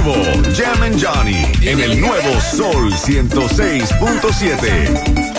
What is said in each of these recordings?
Jam and Johnny en el nuevo Sol 106.7.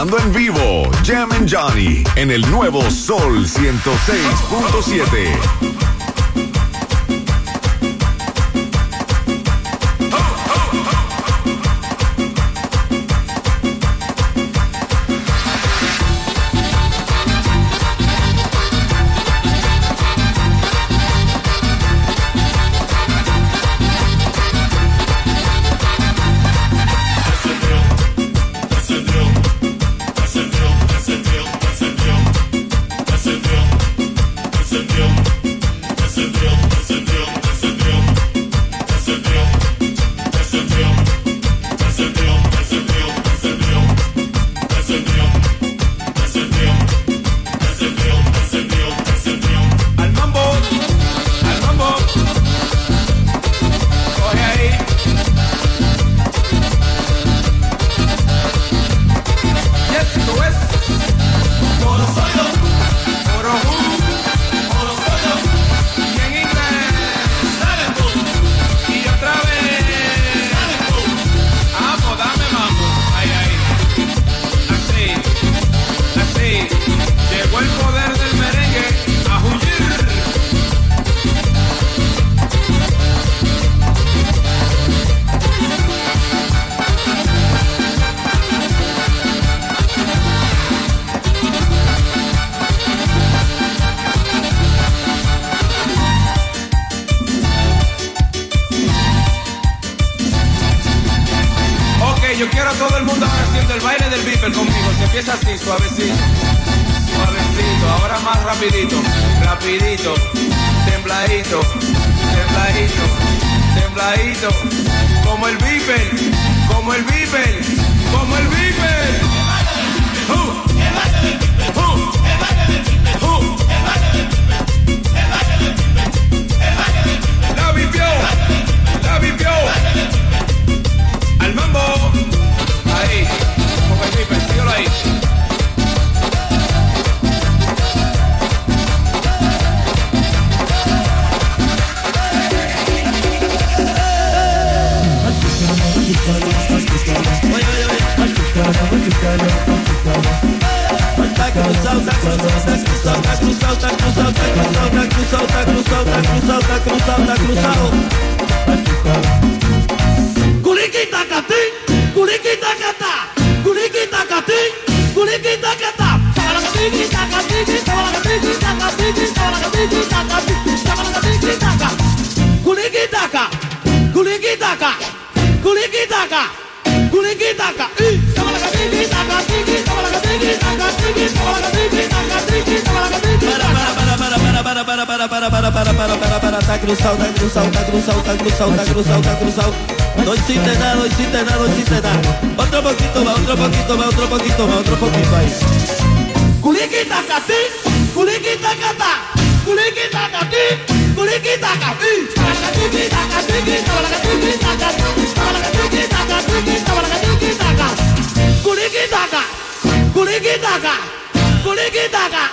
en vivo, Jam Johnny, en el nuevo Sol 106.7. como el Viper, como el Viper. Kuliki daka, kuliki daka, kuliki daka. Cruzado, está cruzado, está cruzado, está cruzado, está cruzado, está cruzado. cruzado, está cruzado, está cruzado, está cruzado, está cruzado, está cruzado. No hiciste nada, no hiciste nada, no hiciste nada. Otro poquito más, otro poquito más, otro poquito más, otro poquito ahí. Culiquita casi, culiquita cata, culiquita cati, culiquita cati. daga, guligi daga, guligi daga,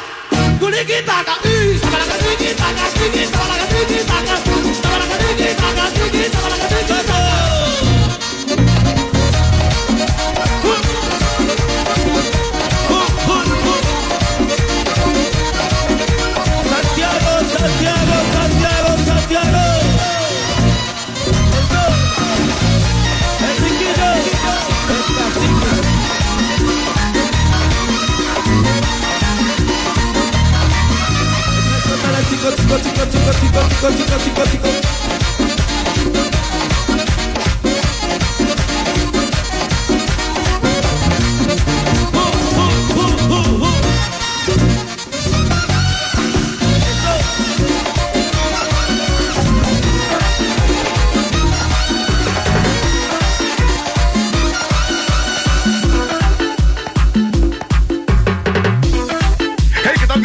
guligi daga, ee, sabalaga digi daga, digi sabalaga digi daga, sabalaga daga, daga. casi, casi, casi, casi, casi.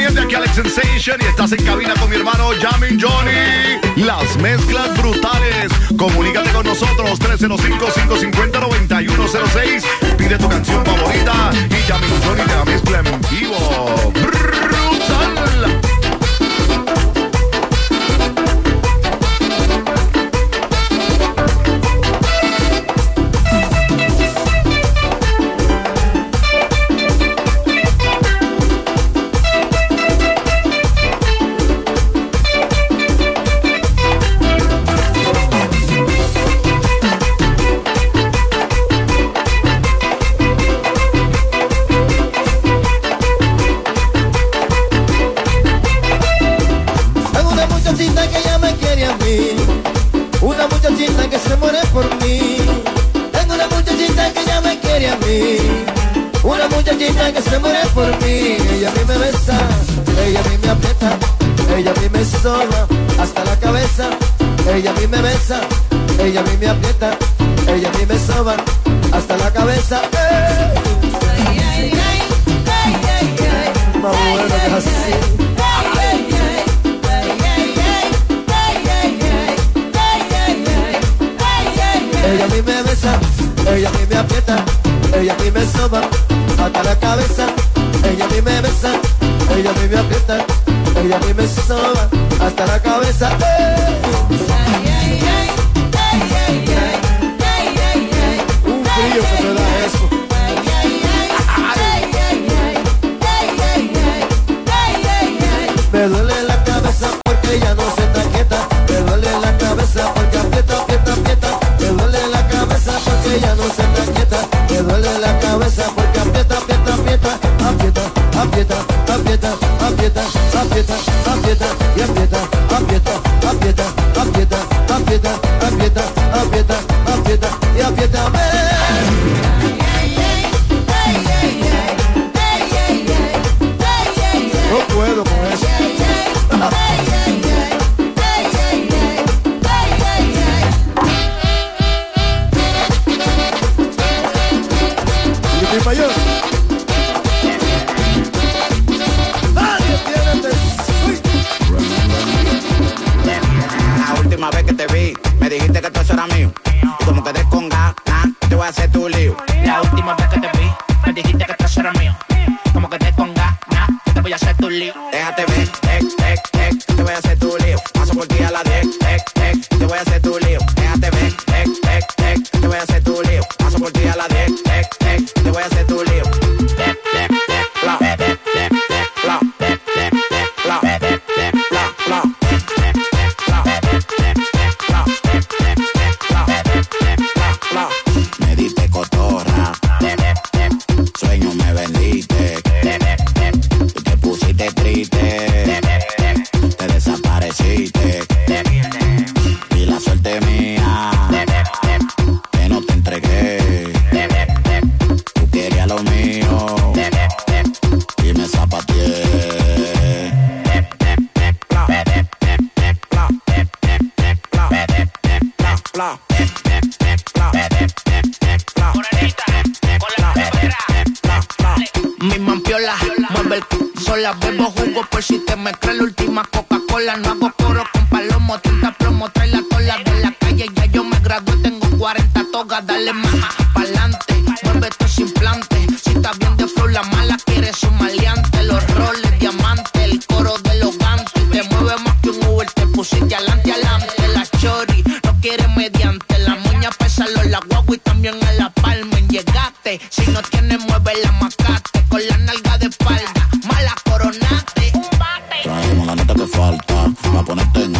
Chico, chico, chico, chico. y estás en cabina con mi hermano Jamin Johnny. Las mezclas brutales. Comunícate con nosotros 305-550-9106. Pide tu canción favorita y Jamin Johnny te la mezcla en vivo. Brutal. hasta la cabeza. Ella a mí me besa, ella a mí me aprieta, ella a mí me soba hasta la cabeza. Ay. Ella a mí me besa, ella a mí me aprieta, ella a mí me soba hasta la cabeza. Ella a mí me besa, ella a mí me aprieta. Y a mí me soba hasta la cabeza. ¡Eh! aprieta, aprieta, aprieta, aprieta y apriétame. No puedo Mi mampiola, mueve el sola, bebo jugo por si te me crees la última Coca-Cola. No hago coro con palomo, tinta plomo, trae la cola de la calle. Ya yo me gradué, tengo 40 togas, dale más si no tienes, mueve la macate. Con la nalga de espalda, mala coronate. Traemos la neta que falta, pa' ponerte en